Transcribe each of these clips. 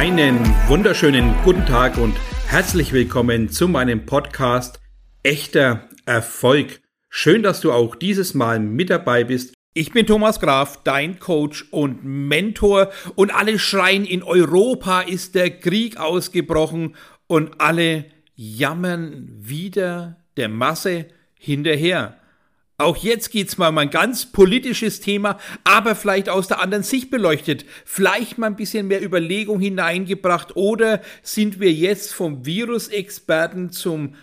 Einen wunderschönen guten Tag und herzlich willkommen zu meinem Podcast Echter Erfolg. Schön, dass du auch dieses Mal mit dabei bist. Ich bin Thomas Graf, dein Coach und Mentor und alle schreien, in Europa ist der Krieg ausgebrochen und alle jammern wieder der Masse hinterher. Auch jetzt geht's mal um ein ganz politisches Thema, aber vielleicht aus der anderen Sicht beleuchtet. Vielleicht mal ein bisschen mehr Überlegung hineingebracht oder sind wir jetzt vom Virusexperten zum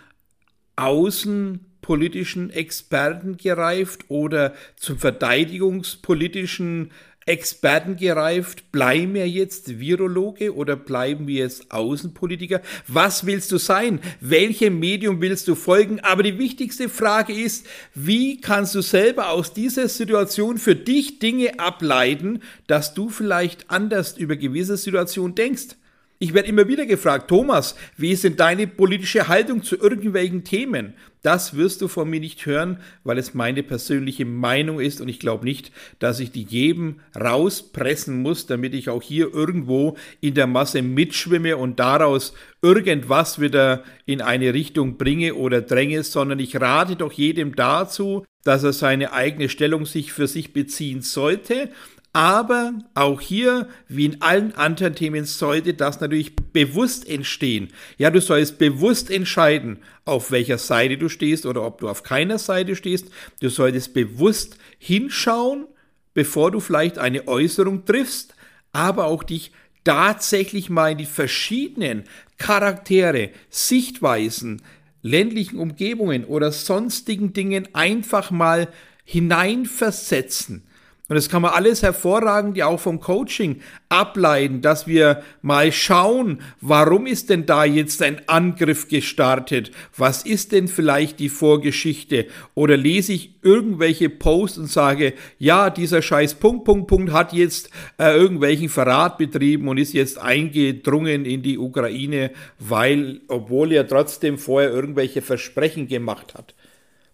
außenpolitischen Experten gereift oder zum verteidigungspolitischen Experten gereift? Bleiben wir jetzt Virologe oder bleiben wir jetzt Außenpolitiker? Was willst du sein? Welchem Medium willst du folgen? Aber die wichtigste Frage ist, wie kannst du selber aus dieser Situation für dich Dinge ableiten, dass du vielleicht anders über gewisse Situationen denkst? Ich werde immer wieder gefragt, Thomas, wie ist denn deine politische Haltung zu irgendwelchen Themen? Das wirst du von mir nicht hören, weil es meine persönliche Meinung ist und ich glaube nicht, dass ich die jedem rauspressen muss, damit ich auch hier irgendwo in der Masse mitschwimme und daraus irgendwas wieder in eine Richtung bringe oder dränge, sondern ich rate doch jedem dazu, dass er seine eigene Stellung sich für sich beziehen sollte aber auch hier, wie in allen anderen Themen, sollte das natürlich bewusst entstehen. Ja, du sollst bewusst entscheiden, auf welcher Seite du stehst oder ob du auf keiner Seite stehst. Du solltest bewusst hinschauen, bevor du vielleicht eine Äußerung triffst, aber auch dich tatsächlich mal in die verschiedenen Charaktere, Sichtweisen, ländlichen Umgebungen oder sonstigen Dingen einfach mal hineinversetzen und das kann man alles hervorragend ja auch vom Coaching ableiten, dass wir mal schauen, warum ist denn da jetzt ein Angriff gestartet? Was ist denn vielleicht die Vorgeschichte? Oder lese ich irgendwelche Posts und sage, ja, dieser scheiß Punkt, Punkt, Punkt hat jetzt äh, irgendwelchen Verrat betrieben und ist jetzt eingedrungen in die Ukraine, weil, obwohl er trotzdem vorher irgendwelche Versprechen gemacht hat.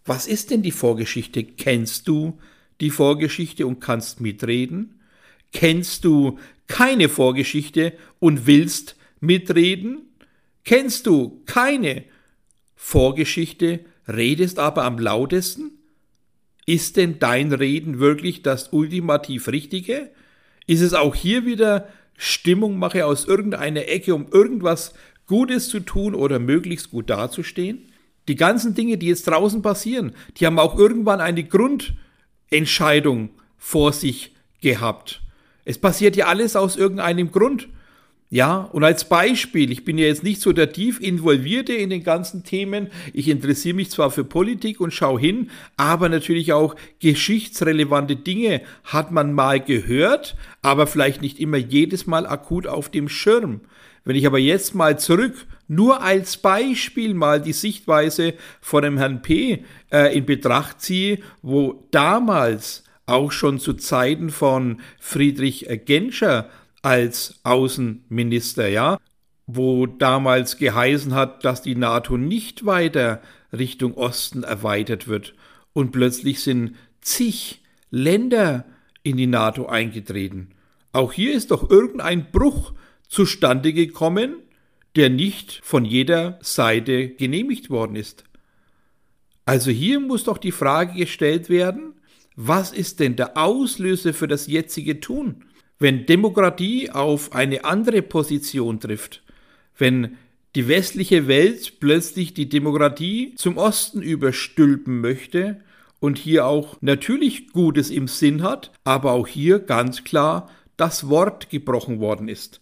Was ist denn die Vorgeschichte? Kennst du die Vorgeschichte und kannst mitreden? Kennst du keine Vorgeschichte und willst mitreden? Kennst du keine Vorgeschichte, redest aber am lautesten? Ist denn dein Reden wirklich das ultimativ Richtige? Ist es auch hier wieder Stimmungmache aus irgendeiner Ecke, um irgendwas Gutes zu tun oder möglichst gut dazustehen? Die ganzen Dinge, die jetzt draußen passieren, die haben auch irgendwann eine Grund, Entscheidung vor sich gehabt. Es passiert ja alles aus irgendeinem Grund. Ja, und als Beispiel, ich bin ja jetzt nicht so der tief involvierte in den ganzen Themen. Ich interessiere mich zwar für Politik und schaue hin, aber natürlich auch geschichtsrelevante Dinge hat man mal gehört, aber vielleicht nicht immer jedes Mal akut auf dem Schirm. Wenn ich aber jetzt mal zurück, nur als Beispiel mal die Sichtweise von dem Herrn P. Äh, in Betracht ziehe, wo damals auch schon zu Zeiten von Friedrich Genscher als Außenminister, ja, wo damals geheißen hat, dass die NATO nicht weiter Richtung Osten erweitert wird. Und plötzlich sind zig Länder in die NATO eingetreten. Auch hier ist doch irgendein Bruch zustande gekommen, der nicht von jeder Seite genehmigt worden ist. Also hier muss doch die Frage gestellt werden, was ist denn der Auslöser für das jetzige Tun? Wenn Demokratie auf eine andere Position trifft, wenn die westliche Welt plötzlich die Demokratie zum Osten überstülpen möchte und hier auch natürlich Gutes im Sinn hat, aber auch hier ganz klar das Wort gebrochen worden ist.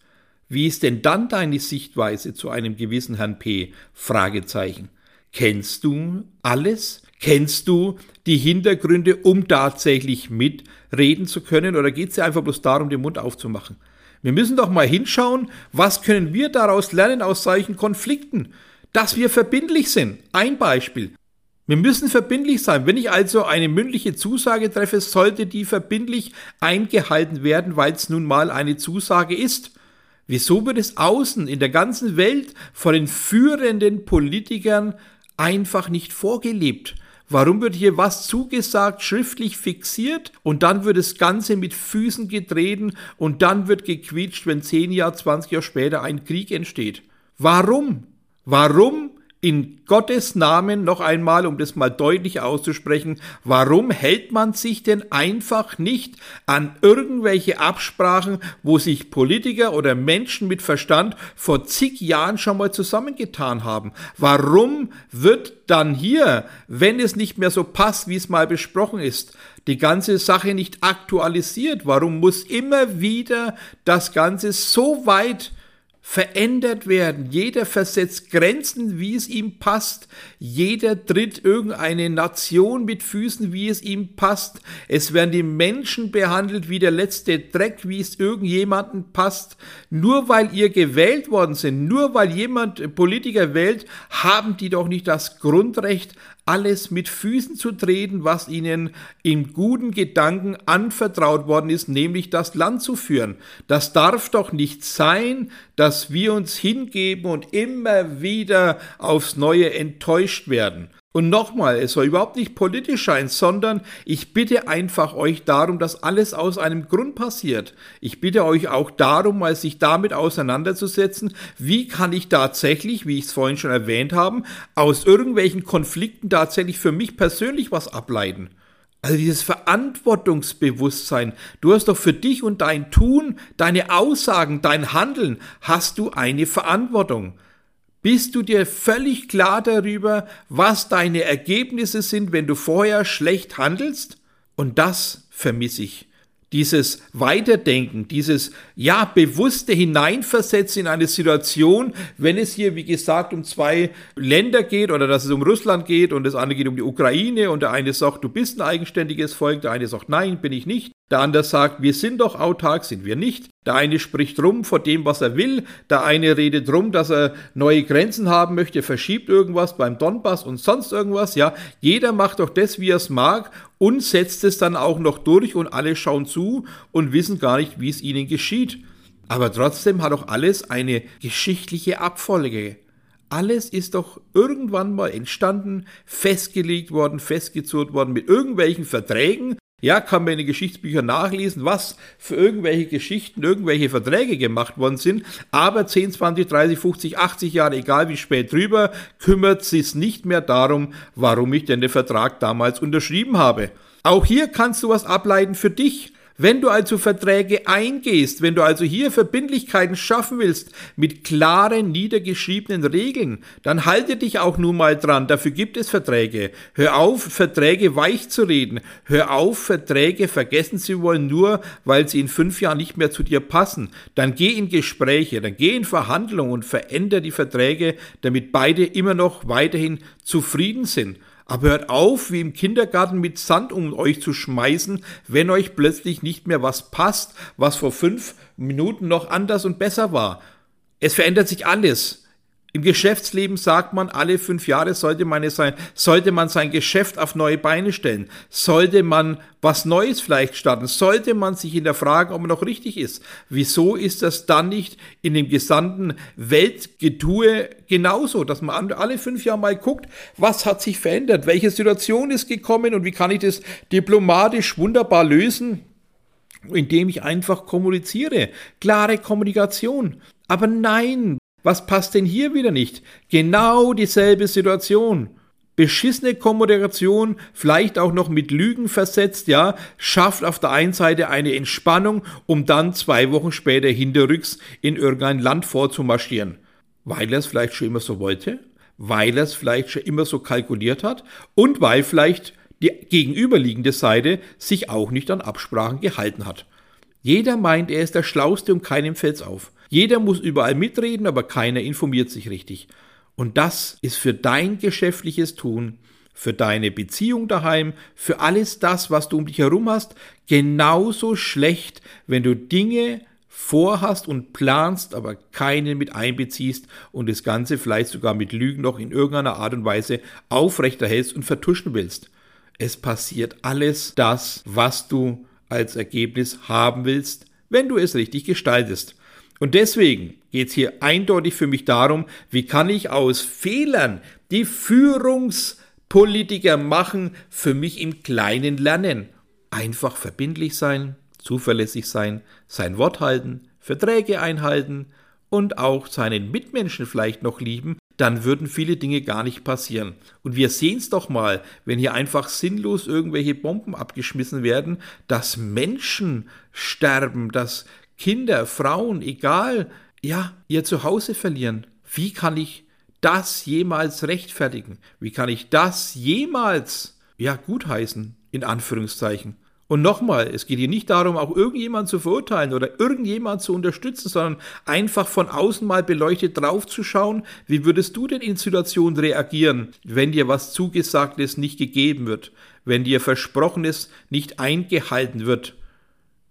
Wie ist denn dann deine Sichtweise zu einem gewissen Herrn P? Fragezeichen. Kennst du alles? Kennst du die Hintergründe, um tatsächlich mitreden zu können? Oder geht es dir einfach bloß darum, den Mund aufzumachen? Wir müssen doch mal hinschauen, was können wir daraus lernen aus solchen Konflikten? Dass wir verbindlich sind. Ein Beispiel. Wir müssen verbindlich sein. Wenn ich also eine mündliche Zusage treffe, sollte die verbindlich eingehalten werden, weil es nun mal eine Zusage ist. Wieso wird es außen in der ganzen Welt von den führenden Politikern einfach nicht vorgelebt? Warum wird hier was zugesagt, schriftlich fixiert und dann wird das Ganze mit Füßen getreten und dann wird gequietscht, wenn 10 Jahre, 20 Jahre später ein Krieg entsteht? Warum? Warum in Gottes Namen noch einmal, um das mal deutlich auszusprechen, warum hält man sich denn einfach nicht an irgendwelche Absprachen, wo sich Politiker oder Menschen mit Verstand vor zig Jahren schon mal zusammengetan haben? Warum wird dann hier, wenn es nicht mehr so passt, wie es mal besprochen ist, die ganze Sache nicht aktualisiert? Warum muss immer wieder das Ganze so weit verändert werden. Jeder versetzt Grenzen, wie es ihm passt. Jeder tritt irgendeine Nation mit Füßen, wie es ihm passt. Es werden die Menschen behandelt wie der letzte Dreck, wie es irgendjemanden passt. Nur weil ihr gewählt worden sind, nur weil jemand Politiker wählt, haben die doch nicht das Grundrecht, alles mit Füßen zu treten, was ihnen im guten Gedanken anvertraut worden ist, nämlich das Land zu führen. Das darf doch nicht sein, dass wir uns hingeben und immer wieder aufs Neue enttäuscht werden. Und nochmal, es soll überhaupt nicht politisch sein, sondern ich bitte einfach euch darum, dass alles aus einem Grund passiert. Ich bitte euch auch darum, mal sich damit auseinanderzusetzen, wie kann ich tatsächlich, wie ich es vorhin schon erwähnt habe, aus irgendwelchen Konflikten tatsächlich für mich persönlich was ableiten. Also dieses Verantwortungsbewusstsein. Du hast doch für dich und dein Tun, deine Aussagen, dein Handeln, hast du eine Verantwortung. Bist du dir völlig klar darüber, was deine Ergebnisse sind, wenn du vorher schlecht handelst? Und das vermisse ich dieses Weiterdenken, dieses ja bewusste Hineinversetzen in eine Situation, wenn es hier wie gesagt um zwei Länder geht oder dass es um Russland geht und das andere geht um die Ukraine und der eine sagt, du bist ein eigenständiges Volk, der eine sagt, nein, bin ich nicht. Der andere sagt, wir sind doch autark, sind wir nicht. Der eine spricht rum vor dem, was er will. Der eine redet rum, dass er neue Grenzen haben möchte, verschiebt irgendwas beim Donbass und sonst irgendwas. Ja, jeder macht doch das, wie er es mag und setzt es dann auch noch durch und alle schauen zu und wissen gar nicht, wie es ihnen geschieht. Aber trotzdem hat doch alles eine geschichtliche Abfolge. Alles ist doch irgendwann mal entstanden, festgelegt worden, festgezurrt worden mit irgendwelchen Verträgen, ja, kann man in den Geschichtsbüchern nachlesen, was für irgendwelche Geschichten, irgendwelche Verträge gemacht worden sind. Aber 10, 20, 30, 50, 80 Jahre, egal wie spät drüber, kümmert sich nicht mehr darum, warum ich denn den Vertrag damals unterschrieben habe. Auch hier kannst du was ableiten für dich. Wenn du also Verträge eingehst, wenn du also hier Verbindlichkeiten schaffen willst mit klaren, niedergeschriebenen Regeln, dann halte dich auch nun mal dran. Dafür gibt es Verträge. Hör auf, Verträge weich zu reden. Hör auf, Verträge vergessen zu wollen, nur weil sie in fünf Jahren nicht mehr zu dir passen. Dann geh in Gespräche, dann geh in Verhandlungen und veränder die Verträge, damit beide immer noch weiterhin zufrieden sind. Aber hört auf, wie im Kindergarten mit Sand um euch zu schmeißen, wenn euch plötzlich nicht mehr was passt, was vor fünf Minuten noch anders und besser war. Es verändert sich alles. Im Geschäftsleben sagt man, alle fünf Jahre sollte man sein, sollte man sein Geschäft auf neue Beine stellen, sollte man was Neues vielleicht starten, sollte man sich hinterfragen, ob man noch richtig ist. Wieso ist das dann nicht in dem gesamten Weltgetue genauso, dass man alle fünf Jahre mal guckt, was hat sich verändert, welche Situation ist gekommen und wie kann ich das diplomatisch wunderbar lösen, indem ich einfach kommuniziere. Klare Kommunikation. Aber nein, was passt denn hier wieder nicht? Genau dieselbe Situation. Beschissene Kommunikation, vielleicht auch noch mit Lügen versetzt, ja, schafft auf der einen Seite eine Entspannung, um dann zwei Wochen später hinterrücks in irgendein Land vorzumarschieren. Weil er es vielleicht schon immer so wollte, weil er es vielleicht schon immer so kalkuliert hat und weil vielleicht die gegenüberliegende Seite sich auch nicht an Absprachen gehalten hat. Jeder meint, er ist der Schlauste und keinem fällt's auf. Jeder muss überall mitreden, aber keiner informiert sich richtig. Und das ist für dein geschäftliches Tun, für deine Beziehung daheim, für alles das, was du um dich herum hast, genauso schlecht, wenn du Dinge vorhast und planst, aber keinen mit einbeziehst und das Ganze vielleicht sogar mit Lügen noch in irgendeiner Art und Weise aufrechterhältst und vertuschen willst. Es passiert alles das, was du als Ergebnis haben willst, wenn du es richtig gestaltest. Und deswegen geht es hier eindeutig für mich darum, wie kann ich aus Fehlern, die Führungs Politiker machen, für mich im Kleinen lernen. Einfach verbindlich sein, zuverlässig sein, sein Wort halten, Verträge einhalten und auch seinen Mitmenschen vielleicht noch lieben, dann würden viele Dinge gar nicht passieren. Und wir sehen es doch mal, wenn hier einfach sinnlos irgendwelche Bomben abgeschmissen werden, dass Menschen sterben, dass Kinder, Frauen, egal, ja, ihr Zuhause verlieren. Wie kann ich das jemals rechtfertigen? Wie kann ich das jemals, ja, gutheißen, in Anführungszeichen? Und nochmal, es geht hier nicht darum, auch irgendjemand zu verurteilen oder irgendjemand zu unterstützen, sondern einfach von außen mal beleuchtet draufzuschauen, wie würdest du denn in Situationen reagieren, wenn dir was Zugesagtes nicht gegeben wird, wenn dir Versprochenes nicht eingehalten wird.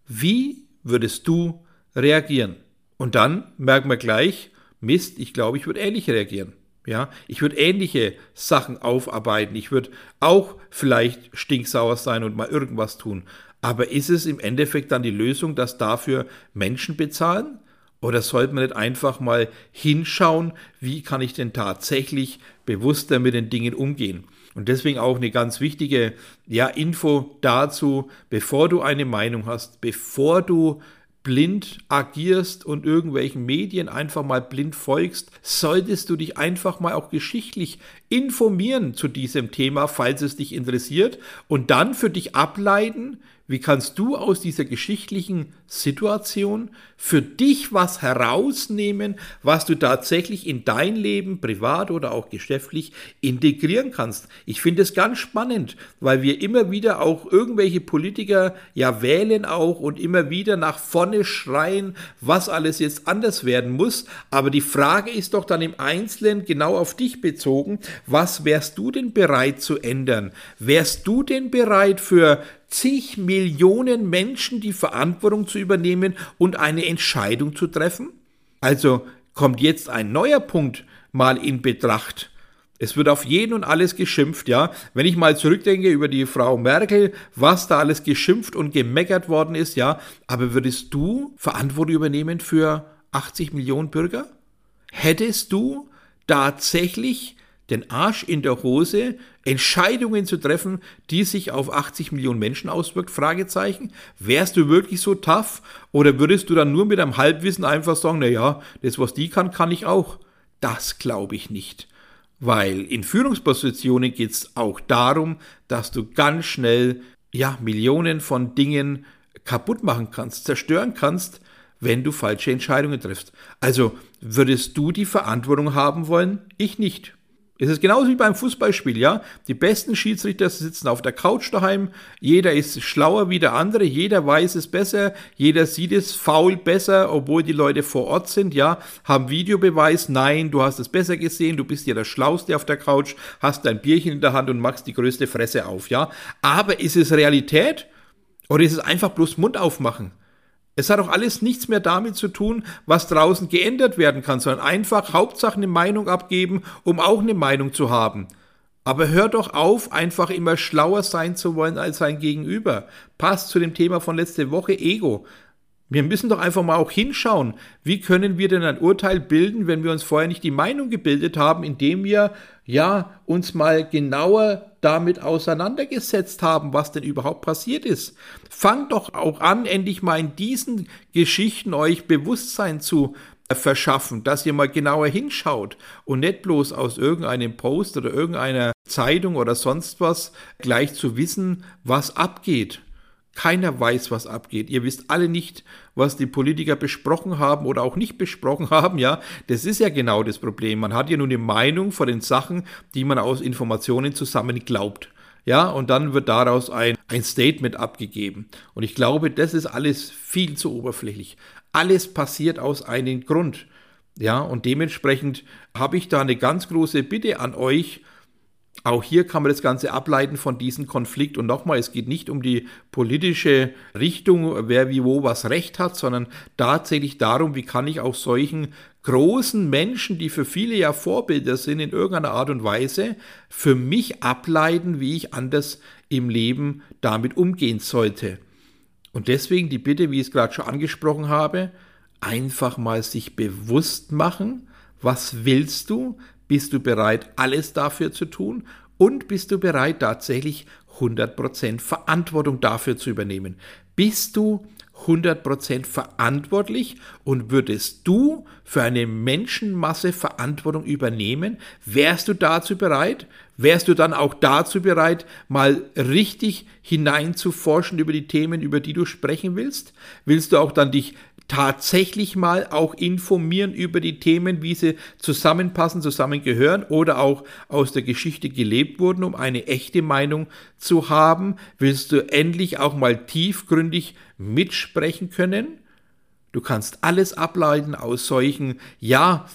Wie würdest du reagieren? Und dann merken wir gleich, Mist, ich glaube, ich würde ähnlich reagieren. Ja, ich würde ähnliche Sachen aufarbeiten. Ich würde auch vielleicht stinksauer sein und mal irgendwas tun. Aber ist es im Endeffekt dann die Lösung, dass dafür Menschen bezahlen? Oder sollte man nicht einfach mal hinschauen, wie kann ich denn tatsächlich bewusster mit den Dingen umgehen? Und deswegen auch eine ganz wichtige ja, Info dazu, bevor du eine Meinung hast, bevor du blind agierst und irgendwelchen Medien einfach mal blind folgst, solltest du dich einfach mal auch geschichtlich informieren zu diesem Thema, falls es dich interessiert, und dann für dich ableiten, wie kannst du aus dieser geschichtlichen Situation für dich was herausnehmen, was du tatsächlich in dein Leben, privat oder auch geschäftlich, integrieren kannst? Ich finde es ganz spannend, weil wir immer wieder auch irgendwelche Politiker ja wählen auch und immer wieder nach vorne schreien, was alles jetzt anders werden muss. Aber die Frage ist doch dann im Einzelnen genau auf dich bezogen, was wärst du denn bereit zu ändern? Wärst du denn bereit für zig Millionen Menschen die Verantwortung zu übernehmen und eine Entscheidung zu treffen? Also kommt jetzt ein neuer Punkt mal in Betracht. Es wird auf jeden und alles geschimpft, ja. Wenn ich mal zurückdenke über die Frau Merkel, was da alles geschimpft und gemeckert worden ist, ja. Aber würdest du Verantwortung übernehmen für 80 Millionen Bürger? Hättest du tatsächlich den Arsch in der Hose, Entscheidungen zu treffen, die sich auf 80 Millionen Menschen auswirkt? Fragezeichen. Wärst du wirklich so tough? Oder würdest du dann nur mit einem Halbwissen einfach sagen, na ja, das was die kann, kann ich auch? Das glaube ich nicht. Weil in Führungspositionen geht es auch darum, dass du ganz schnell ja, Millionen von Dingen kaputt machen kannst, zerstören kannst, wenn du falsche Entscheidungen triffst. Also würdest du die Verantwortung haben wollen? Ich nicht. Es ist genauso wie beim Fußballspiel, ja. Die besten Schiedsrichter sitzen auf der Couch daheim. Jeder ist schlauer wie der andere. Jeder weiß es besser. Jeder sieht es faul besser, obwohl die Leute vor Ort sind, ja. Haben Videobeweis. Nein, du hast es besser gesehen. Du bist ja der Schlauste auf der Couch. Hast dein Bierchen in der Hand und machst die größte Fresse auf, ja. Aber ist es Realität? Oder ist es einfach bloß Mund aufmachen? Es hat auch alles nichts mehr damit zu tun, was draußen geändert werden kann, sondern einfach Hauptsache eine Meinung abgeben, um auch eine Meinung zu haben. Aber hör doch auf, einfach immer schlauer sein zu wollen als sein Gegenüber. Passt zu dem Thema von letzte Woche Ego. Wir müssen doch einfach mal auch hinschauen, wie können wir denn ein Urteil bilden, wenn wir uns vorher nicht die Meinung gebildet haben, indem wir ja uns mal genauer damit auseinandergesetzt haben, was denn überhaupt passiert ist. Fangt doch auch an, endlich mal in diesen Geschichten euch Bewusstsein zu verschaffen, dass ihr mal genauer hinschaut und nicht bloß aus irgendeinem Post oder irgendeiner Zeitung oder sonst was gleich zu wissen, was abgeht. Keiner weiß, was abgeht. Ihr wisst alle nicht, was die Politiker besprochen haben oder auch nicht besprochen haben, ja. Das ist ja genau das Problem. Man hat ja nur eine Meinung vor den Sachen, die man aus Informationen zusammen glaubt. Ja, und dann wird daraus ein, ein Statement abgegeben. Und ich glaube, das ist alles viel zu oberflächlich. Alles passiert aus einem Grund. Ja, und dementsprechend habe ich da eine ganz große Bitte an euch, auch hier kann man das Ganze ableiten von diesem Konflikt. Und nochmal, es geht nicht um die politische Richtung, wer wie wo was recht hat, sondern tatsächlich darum, wie kann ich auch solchen großen Menschen, die für viele ja Vorbilder sind in irgendeiner Art und Weise, für mich ableiten, wie ich anders im Leben damit umgehen sollte. Und deswegen die Bitte, wie ich es gerade schon angesprochen habe, einfach mal sich bewusst machen, was willst du, bist du bereit, alles dafür zu tun? Und bist du bereit, tatsächlich 100% Verantwortung dafür zu übernehmen? Bist du 100% verantwortlich und würdest du für eine Menschenmasse Verantwortung übernehmen? Wärst du dazu bereit? Wärst du dann auch dazu bereit, mal richtig hineinzuforschen über die Themen, über die du sprechen willst? Willst du auch dann dich tatsächlich mal auch informieren über die Themen, wie sie zusammenpassen, zusammengehören oder auch aus der Geschichte gelebt wurden, um eine echte Meinung zu haben? Willst du endlich auch mal tiefgründig mitsprechen können? Du kannst alles ableiten aus solchen, ja,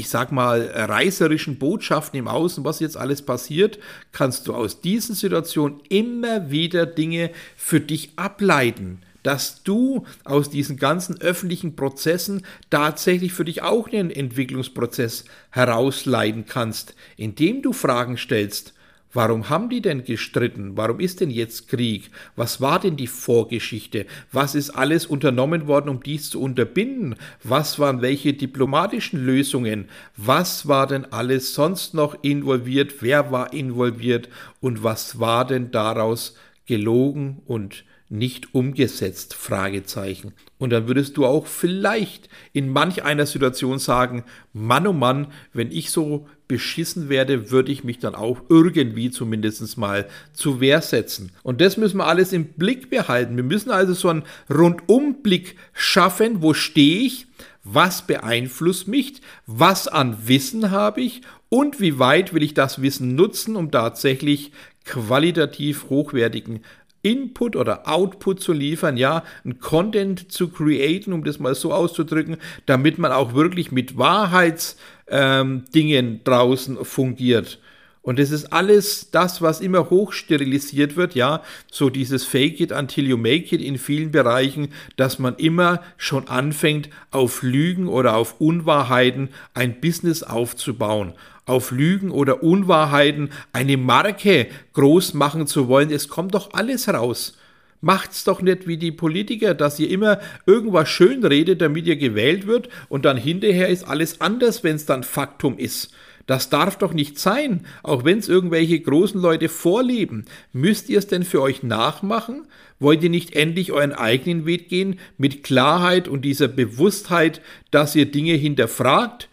ich sag mal, reißerischen Botschaften im Außen, was jetzt alles passiert, kannst du aus diesen Situationen immer wieder Dinge für dich ableiten dass du aus diesen ganzen öffentlichen Prozessen tatsächlich für dich auch einen Entwicklungsprozess herausleiten kannst, indem du Fragen stellst. Warum haben die denn gestritten? Warum ist denn jetzt Krieg? Was war denn die Vorgeschichte? Was ist alles unternommen worden, um dies zu unterbinden? Was waren welche diplomatischen Lösungen? Was war denn alles sonst noch involviert? Wer war involviert? Und was war denn daraus gelogen und nicht umgesetzt? Fragezeichen. Und dann würdest du auch vielleicht in manch einer Situation sagen, Mann oh Mann, wenn ich so beschissen werde, würde ich mich dann auch irgendwie zumindest mal zu Wehr setzen. Und das müssen wir alles im Blick behalten. Wir müssen also so einen Rundumblick schaffen, wo stehe ich, was beeinflusst mich, was an Wissen habe ich und wie weit will ich das Wissen nutzen, um tatsächlich qualitativ hochwertigen Input oder Output zu liefern, ja, ein Content zu createn, um das mal so auszudrücken, damit man auch wirklich mit Wahrheitsdingen ähm, draußen fungiert. Und das ist alles das, was immer hochsterilisiert wird, ja, so dieses Fake it until you make it in vielen Bereichen, dass man immer schon anfängt, auf Lügen oder auf Unwahrheiten ein Business aufzubauen auf Lügen oder Unwahrheiten eine Marke groß machen zu wollen. Es kommt doch alles raus. Macht's doch nicht wie die Politiker, dass ihr immer irgendwas schön redet, damit ihr gewählt wird und dann hinterher ist alles anders, wenn es dann Faktum ist. Das darf doch nicht sein, auch wenn es irgendwelche großen Leute vorleben. Müsst ihr es denn für euch nachmachen? Wollt ihr nicht endlich euren eigenen Weg gehen mit Klarheit und dieser Bewusstheit, dass ihr Dinge hinterfragt?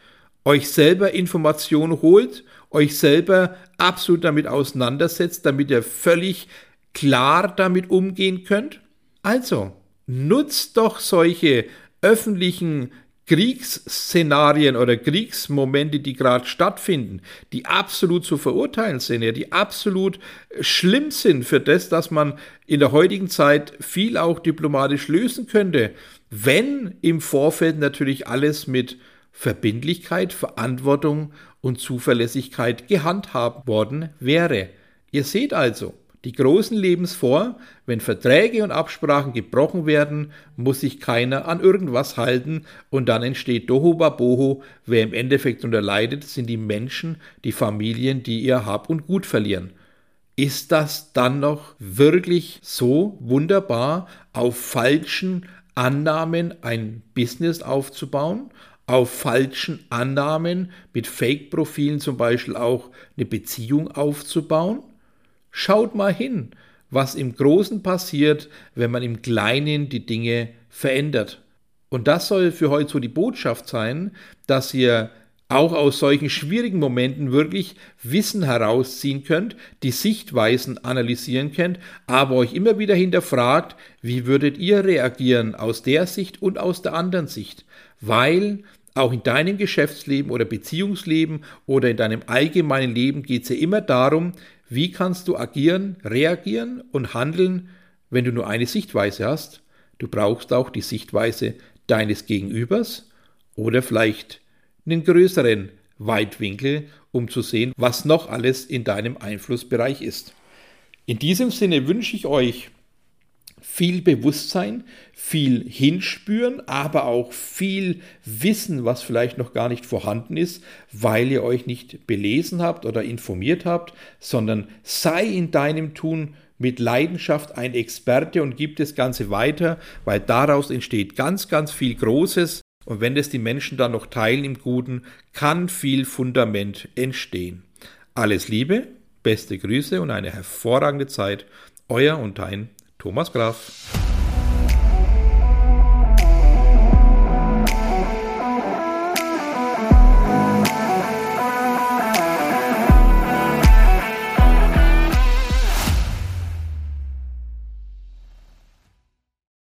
euch selber Informationen holt, euch selber absolut damit auseinandersetzt, damit ihr völlig klar damit umgehen könnt. Also, nutzt doch solche öffentlichen Kriegsszenarien oder Kriegsmomente, die gerade stattfinden, die absolut zu verurteilen sind, ja, die absolut schlimm sind für das, dass man in der heutigen Zeit viel auch diplomatisch lösen könnte, wenn im Vorfeld natürlich alles mit Verbindlichkeit, Verantwortung und Zuverlässigkeit gehandhabt worden wäre. Ihr seht also, die großen Lebens vor, wenn Verträge und Absprachen gebrochen werden, muss sich keiner an irgendwas halten und dann entsteht Dohobaboho. Wer im Endeffekt unterleidet, sind die Menschen, die Familien, die ihr Hab und Gut verlieren. Ist das dann noch wirklich so wunderbar, auf falschen Annahmen ein Business aufzubauen? auf falschen Annahmen mit Fake-Profilen zum Beispiel auch eine Beziehung aufzubauen? Schaut mal hin, was im Großen passiert, wenn man im Kleinen die Dinge verändert. Und das soll für heute so die Botschaft sein, dass ihr auch aus solchen schwierigen Momenten wirklich Wissen herausziehen könnt, die Sichtweisen analysieren könnt, aber euch immer wieder hinterfragt, wie würdet ihr reagieren aus der Sicht und aus der anderen Sicht, weil auch in deinem Geschäftsleben oder Beziehungsleben oder in deinem allgemeinen Leben geht es ja immer darum, wie kannst du agieren, reagieren und handeln, wenn du nur eine Sichtweise hast. Du brauchst auch die Sichtweise deines Gegenübers oder vielleicht einen größeren Weitwinkel, um zu sehen, was noch alles in deinem Einflussbereich ist. In diesem Sinne wünsche ich euch viel Bewusstsein, viel Hinspüren, aber auch viel Wissen, was vielleicht noch gar nicht vorhanden ist, weil ihr euch nicht belesen habt oder informiert habt, sondern sei in deinem Tun mit Leidenschaft ein Experte und gib das Ganze weiter, weil daraus entsteht ganz, ganz viel Großes. Und wenn das die Menschen dann noch teilen im Guten, kann viel Fundament entstehen. Alles Liebe, Beste Grüße und eine hervorragende Zeit. Euer und dein Thomas Graf.